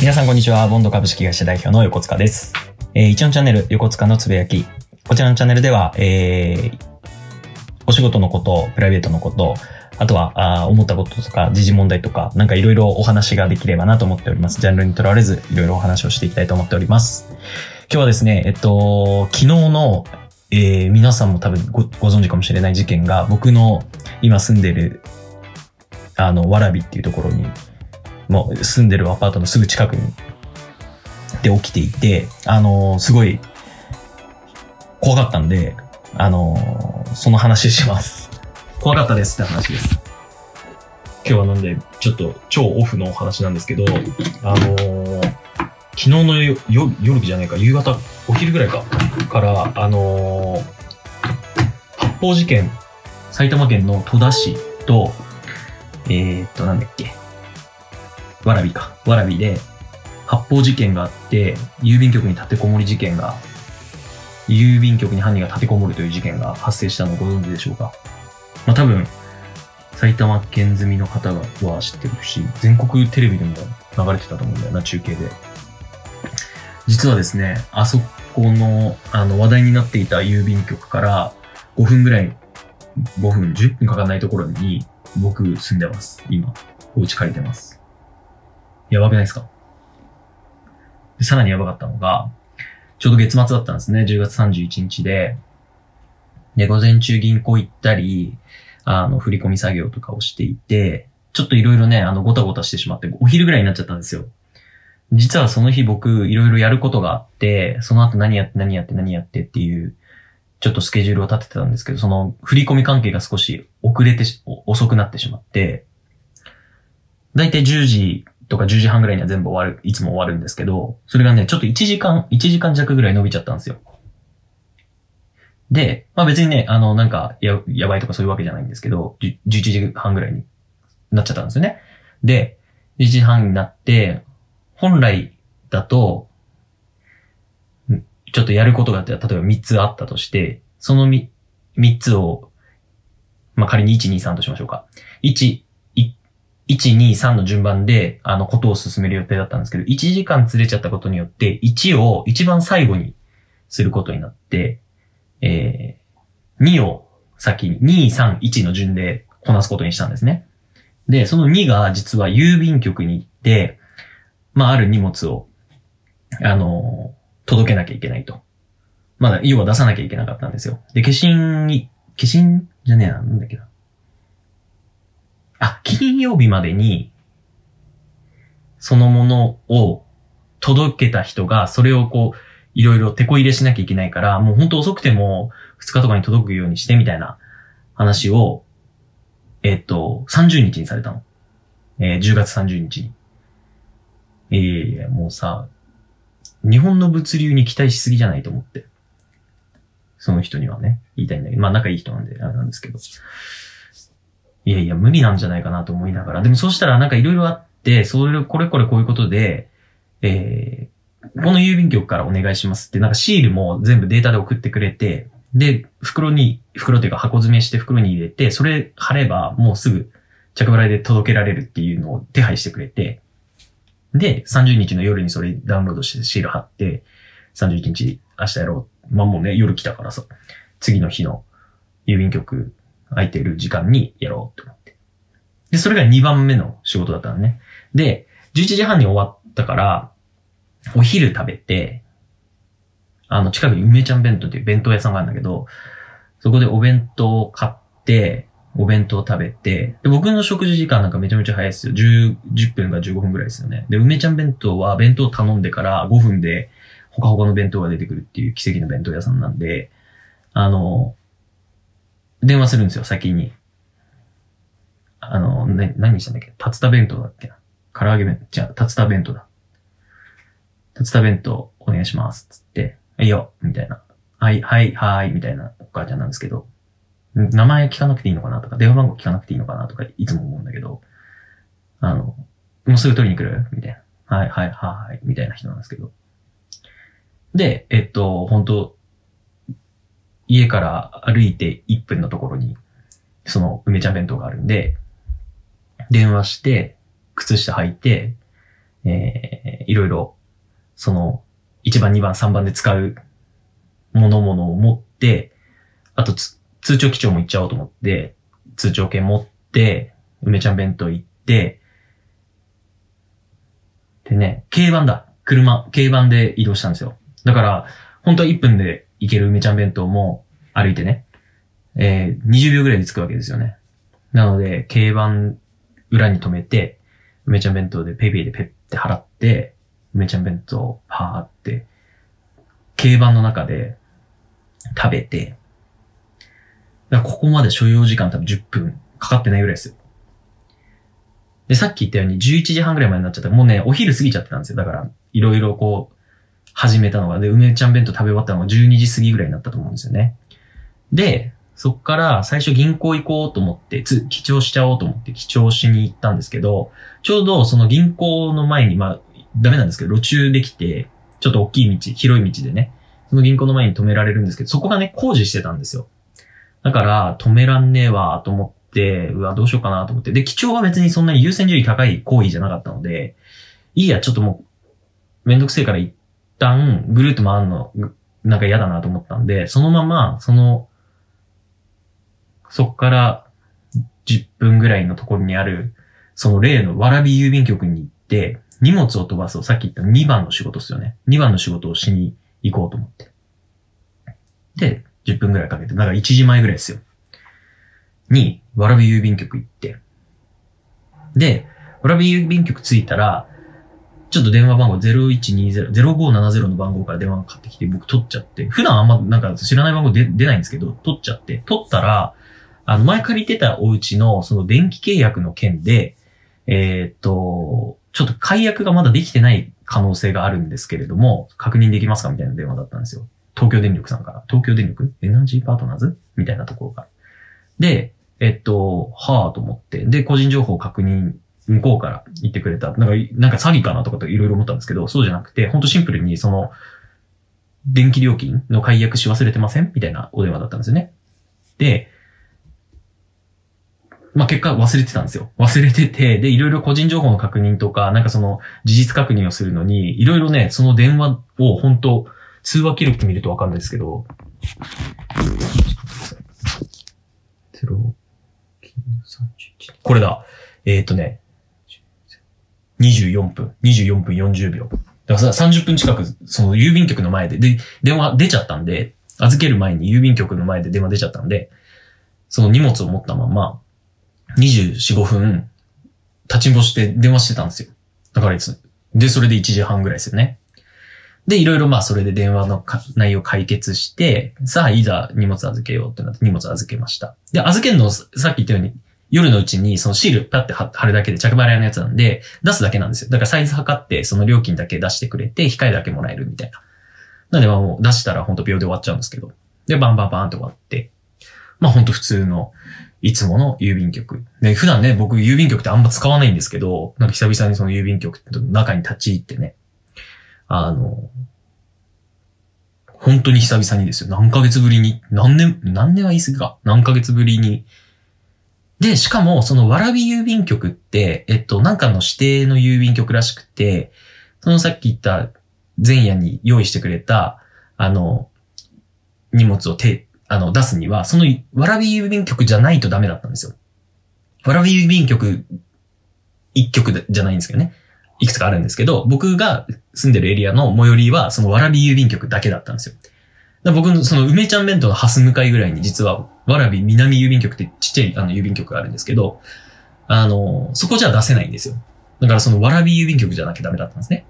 皆さんこんにちは。ボンド株式会社代表の横塚です。えー、一応チャンネル、横塚のつぶやき。こちらのチャンネルでは、えー、お仕事のこと、プライベートのこと、あとは、あ思ったこととか、時事問題とか、なんかいろいろお話ができればなと思っております。ジャンルにとらわれず、いろいろお話をしていきたいと思っております。今日はですね、えっと、昨日の、えー、皆さんも多分ごご存知かもしれない事件が、僕の今住んでる、あの、わらびっていうところに、もう住んでるアパートのすぐ近くに、で起きていて、あのーすごい、怖かったんで、あのーその話します。怖かったですって話です。今日はなんで、ちょっと超オフのお話なんですけど、あのー昨日のよ夜夜じゃないか、夕方、お昼ぐらいか、から、あのー発砲事件、埼玉県の戸田市と、えー、っと、なんだっけ、わらびか。わらびで、発砲事件があって、郵便局に立てこもり事件が、郵便局に犯人が立てこもるという事件が発生したのをご存知でしょうか？まあ多分、埼玉県済みの方は知ってるし、全国テレビでも流れてたと思うんだよな、中継で。実はですね、あそこの、あの、話題になっていた郵便局から5分ぐらい、5分、10分かかんないところに、僕住んでます。今。お家借りてます。やばくないですか？でさらにやばかったのが、ちょうど月末だったんですね。10月31日で。で、午前中銀行行ったり、あの、振り込み作業とかをしていて、ちょっといろいろね、あの、ごたごたしてしまって、お昼ぐらいになっちゃったんですよ。実はその日僕、いろいろやることがあって、その後何やって何やって何やってっていう、ちょっとスケジュールを立ててたんですけど、その振り込み関係が少し遅れて、遅くなってしまって、だいたい10時とか10時半ぐらいには全部終わる、いつも終わるんですけど、それがね、ちょっと1時間、1時間弱ぐらい伸びちゃったんですよ。で、まあ別にね、あの、なんか、や、やばいとかそういうわけじゃないんですけど、11時半ぐらいになっちゃったんですよね。で、1時半になって、本来だと、ちょっとやることがあって、例えば3つあったとして、その 3, 3つを、まあ仮に1、2、3としましょうか。1、1、2、3の順番で、あの、ことを進める予定だったんですけど、1時間ずれちゃったことによって、1を一番最後にすることになって、えー、2を先に、2、3、1の順でこなすことにしたんですね。で、その2が実は郵便局に行って、まあ、ある荷物を、あの届けなきゃいけないと。まだ、要は出さなきゃいけなかったんですよ。で、消印に、消印じゃねえな、なんだっけな。あ、金曜日までに、そのものを届けた人が、それをこう、いろいろ手こ入れしなきゃいけないから、もう本当遅くても2日とかに届くようにしてみたいな話を、えっと、30日にされたの。えー10月30日に。いやいやいや、もうさ、日本の物流に期待しすぎじゃないと思って。その人にはね、言いたいんだけど、まあ仲いい人なんで、あれなんですけど。いやいや、無理なんじゃないかなと思いながら。でもそうしたらなんかいろいろあって、それ、これこれこういうことで、えー、この郵便局からお願いしますって、なんかシールも全部データで送ってくれて、で、袋に、袋っていうか箱詰めして袋に入れて、それ貼ればもうすぐ着払いで届けられるっていうのを手配してくれて、で、30日の夜にそれダウンロードしてシール貼って、31日明日やろう。まあもうね、夜来たからさ、次の日の郵便局空いてる時間にやろうって思って。で、それが2番目の仕事だったのね。で、11時半に終わったから、お昼食べて、あの、近くに梅ちゃん弁当っていう弁当屋さんがあるんだけど、そこでお弁当を買って、お弁当を食べて、で、僕の食事時間なんかめちゃめちゃ早いですよ。10、10分か15分ぐらいですよね。で、梅ちゃん弁当は弁当頼んでから5分で、ほかほかの弁当が出てくるっていう奇跡の弁当屋さんなんで、あの、電話するんですよ、先に。あの、ね、何したんだっけ？竜田弁当だっけな？唐揚げ弁、じゃあ、竜田弁当だ。竜田弁当お願いします。つって、いいよ、みたいな。はい、はい、はい、みたいなお母ちゃんなんですけど、名前聞かなくていいのかなとか、電話番号聞かなくていいのかなとか、いつも思うんだけど、あの、もうすぐ取りに来る？みたいな。はい、はい、はい、みたいな人なんですけど。で、えっと、本当家から歩いて1分のところに、その梅ちゃん弁当があるんで、電話して、靴下履いて、えー、いろいろ、その、1番、2番、3番で使うものものを持って、あと通帳基調も行っちゃおうと思って、通帳券持って、梅ちゃん弁当行って、でね、軽バンだ。車、軽バンで移動したんですよ。だから、本当は1分で行ける梅ちゃん弁当も歩いてね、えー、20秒ぐらいで着くわけですよね。なので、軽バン裏に止めて、梅ちゃん弁当でペイペイでペッって払って、梅ちゃん弁当パーって、軽バンの中で食べて、だからここまで所要時間多分10分かかってないぐらいですよ。で、さっき言ったように11時半ぐらいまでになっちゃった。もうね、お昼過ぎちゃってたんですよ。だから、いろいろこう、始めたのが、で、梅ちゃん弁当食べ終わったのが12時過ぎぐらいになったと思うんですよね。で、そっから最初銀行行こうと思って、つ、記帳しちゃおうと思って記帳しに行ったんですけど、ちょうどその銀行の前に、まあ、ダメなんですけど、路中できて、ちょっと大きい道、広い道でね、その銀行の前に止められるんですけど、そこがね、工事してたんですよ。だから、止めらんねえわ、と思って、うわ、どうしようかなと思って。で、基調は別にそんなに優先順位高い行為じゃなかったので、いいや、ちょっともう、めんどくせえから一旦、ぐるっと回るの、なんか嫌だなと思ったんで、そのまま、その、そっから10分ぐらいのところにある、その例のわらび郵便局に行って、荷物を飛ばす、さっき言った2番の仕事ですよね。2番の仕事をしに行こうと思って。で、10分ぐらいかけて、だから1時前ぐらいですよ。に、わらび郵便局行って。で、わらび郵便局着いたら、ちょっと電話番号0120、0570の番号から電話がかかってきて、僕取っちゃって、普段あんまなんか知らない番号出出ないんですけど、取っちゃって、取ったら、あの、前借りてたお家のその電気契約の件で、え、っと、ちょっと解約がまだできてない可能性があるんですけれども、確認できますかみたいな電話だったんですよ。東京電力さんから。東京電力？エナジーパートナーズ？みたいなところから。で、えっと、はぁと思って。で、個人情報確認、向こうから言ってくれた。なんか、なんか詐欺かなとかといろいろ思ったんですけど、そうじゃなくて、ほんとシンプルにその、電気料金の解約し忘れてません？みたいなお電話だったんですよね。で、まあ、結果忘れてたんですよ。忘れてて、で、いろいろ個人情報の確認とか、なんかその事実確認をするのに、いろいろね、その電話を本当通話記録見るとわかるんですけど、これだ。えっ、ー、とね、24分、24分40秒。だからさ、30分近く、その郵便局の前で、で、電話出ちゃったんで、預ける前に郵便局の前で電話出ちゃったんで、その荷物を持ったまま、24、5分、立ちんぼして電話してたんですよ。だからいつ、で、それで1時半ぐらいですよね。で、いろいろまあそれで電話の内容解決して、さあいざ荷物預けようってなって荷物預けました。で、預けるのさっき言ったように、夜のうちにそのシールパッて貼るだけで着払いのやつなんで、出すだけなんですよ。だからサイズ測って、その料金だけ出してくれて、控えだけもらえるみたいな。なんでまあもう出したらほんと秒で終わっちゃうんですけど。で、バンバンバンって終わって、まあほんと普通のいつもの郵便局。で、普段ね、僕郵便局ってあんま使わないんですけど、なんか久々にその郵便局の中に立ち入ってね、あの、本当に久々にですよ。何ヶ月ぶりに、何年、何年は言い過ぎか。何ヶ月ぶりに。で、しかも、そのわらび郵便局って、えっと、なんかの指定の郵便局らしくて、そのさっき言った前夜に用意してくれた、あの、荷物を手、あの、出すには、その、わらび郵便局じゃないとダメだったんですよ。わらび郵便局、一局じゃないんですけどね。いくつかあるんですけど、僕が住んでるエリアの最寄りは、そのわらび郵便局だけだったんですよ。僕のその梅ちゃん弁当のハス向かいぐらいに実は、わらび南郵便局ってちっちゃいあの郵便局があるんですけど、あの、そこじゃ出せないんですよ。だからそのわらび郵便局じゃなきゃダメだったんですね。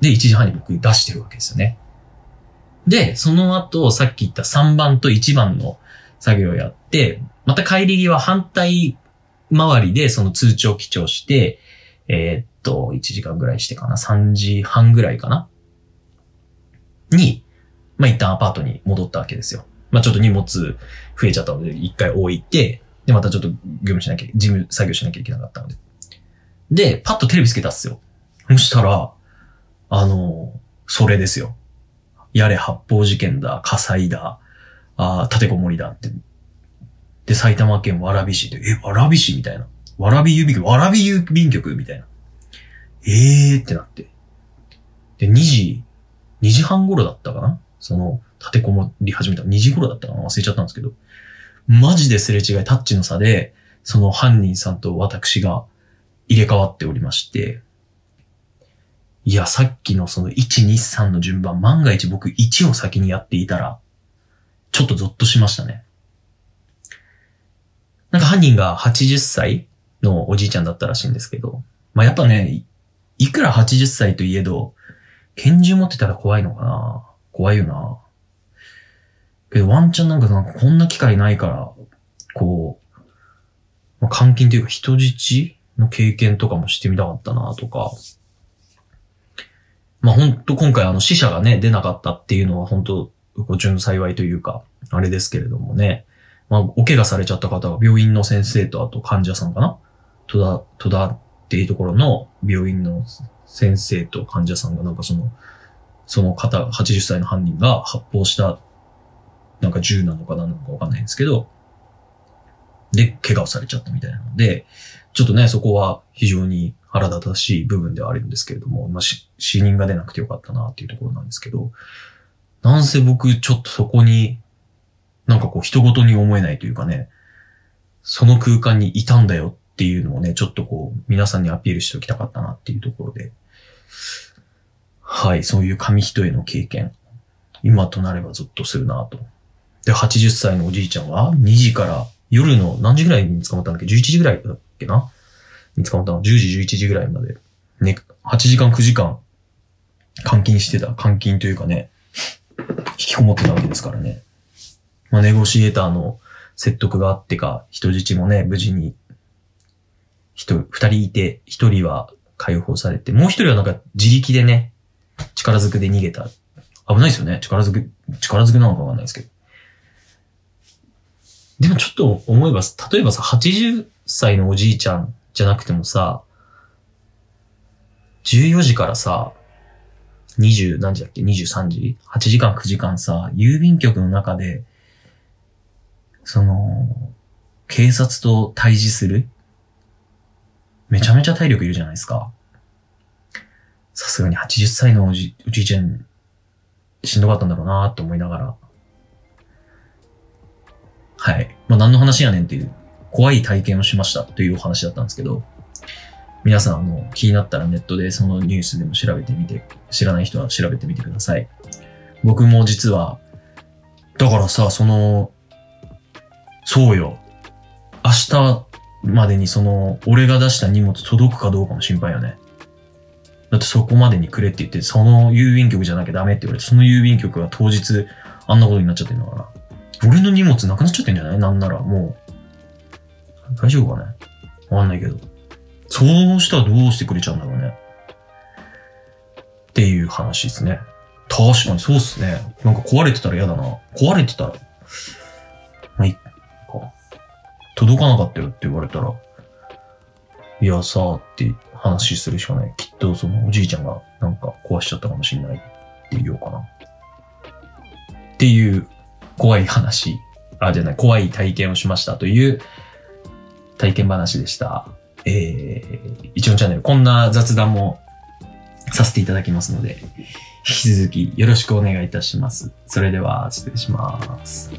で、1時半に僕出してるわけですよね。で、その後、さっき言った3番と1番の作業をやって、また帰り際反対回りでその通帳記帳して、えー、っと、1時間ぐらいしてかな、3時半ぐらいかなに、まあ、一旦アパートに戻ったわけですよ。まあ、ちょっと荷物増えちゃったので、一回置いて、で、またちょっと業務しなきゃ、事務作業しなきゃいけなかったので。で、パッとテレビつけたっすよ。そしたら、あの、それですよ。やれ発砲事件だ、火災だ、あ立てこもりだって。で、埼玉県蕨市で、え、蕨市みたいな。蕨郵便局、蕨郵便局みたいな。ええーってなって。で、2時、2時半頃だったかなその、立てこもり始めた。2時頃だったかな？忘れちゃったんですけど。マジですれ違い、タッチの差で、その犯人さんと私が入れ替わっておりまして、いや、さっきのその1、2、3の順番、万が一僕1を先にやっていたら、ちょっとゾッとしましたね。なんか犯人が80歳のおじいちゃんだったらしいんですけど、まあ、やっぱね、いくら80歳といえど、拳銃持ってたら怖いのかな？怖いよな。けどワンチャンなんかなんかこんな機会ないから、こう、まあ、監禁というか人質の経験とかもしてみたかったなとか。まあ本当今回あの死者がね、出なかったっていうのは本当ご順幸いというか、あれですけれどもね。まあお怪我されちゃった方が病院の先生とあと患者さんかな戸田、戸田っていうところの病院の先生と患者さんがなんかその、その方、80歳の犯人が発砲した、なんか銃なのか何なのかわかんないんですけど、で、怪我をされちゃったみたいなので、ちょっとね、そこは非常に腹立たしい部分ではあるんですけれども、まあ、死人が出なくてよかったなっていうところなんですけど、なんせ僕ちょっとそこに、なんかこう人事に思えないというかね、その空間にいたんだよっていうのをね、ちょっとこう皆さんにアピールしておきたかったなっていうところで、はい、そういう紙一重の経験。今となればゾッとするなと。で、80歳のおじいちゃんは2時から夜の何時ぐらいに捕まったんだっけ ?11 時ぐらいだっけな？に捕まったの ?10 時、11時ぐらいまで。ね、8時間、9時間監禁してた。監禁というかね、引きこもってたわけですからね。まあ、ネゴシエーターの説得があってか、人質もね、無事に、人、二人いて、一人は解放されて、もう一人はなんか自力でね、力ずくで逃げた。危ないですよね。力ずく、力ずくなのかわかんないですけど。でもちょっと思えば、例えばさ、80歳のおじいちゃんじゃなくてもさ、14時からさ、20何時だっけ ?23 時 ?8 時間9時間さ、郵便局の中で、その、警察と対峙する？めちゃめちゃ体力いるじゃないですか。さすがに80歳のおじおじいちゃん、しんどかったんだろうなって思いながら。はい。まあ何の話やねんっていう、怖い体験をしましたというお話だったんですけど、皆さん、あの、気になったらネットでそのニュースでも調べてみて、知らない人は調べてみてください。僕も実は、だからさ、その、そうよ。明日までにその、俺が出した荷物届くかどうかも心配よね。だってそこまでにくれって言って、その郵便局じゃなきゃダメって言われて、その郵便局が当日、あんなことになっちゃってんだから。俺の荷物なくなっちゃってんじゃない？なんなら、もう。大丈夫かね？わかんないけど。そうしたらどうしてくれちゃうんだろうね？っていう話ですね。確かにそうっすね。なんか壊れてたら嫌だな。壊れてたら。まあ、いっか。届かなかったよって言われたら、いやさーって話するしかない。きっとそのおじいちゃんがなんか壊しちゃったかもしれないって言おうかな。っていう怖い話、あ、じゃない、怖い体験をしましたという体験話でした。えー、一応チャンネル、こんな雑談もさせていただきますので、引き続きよろしくお願いいたします。それでは、失礼します。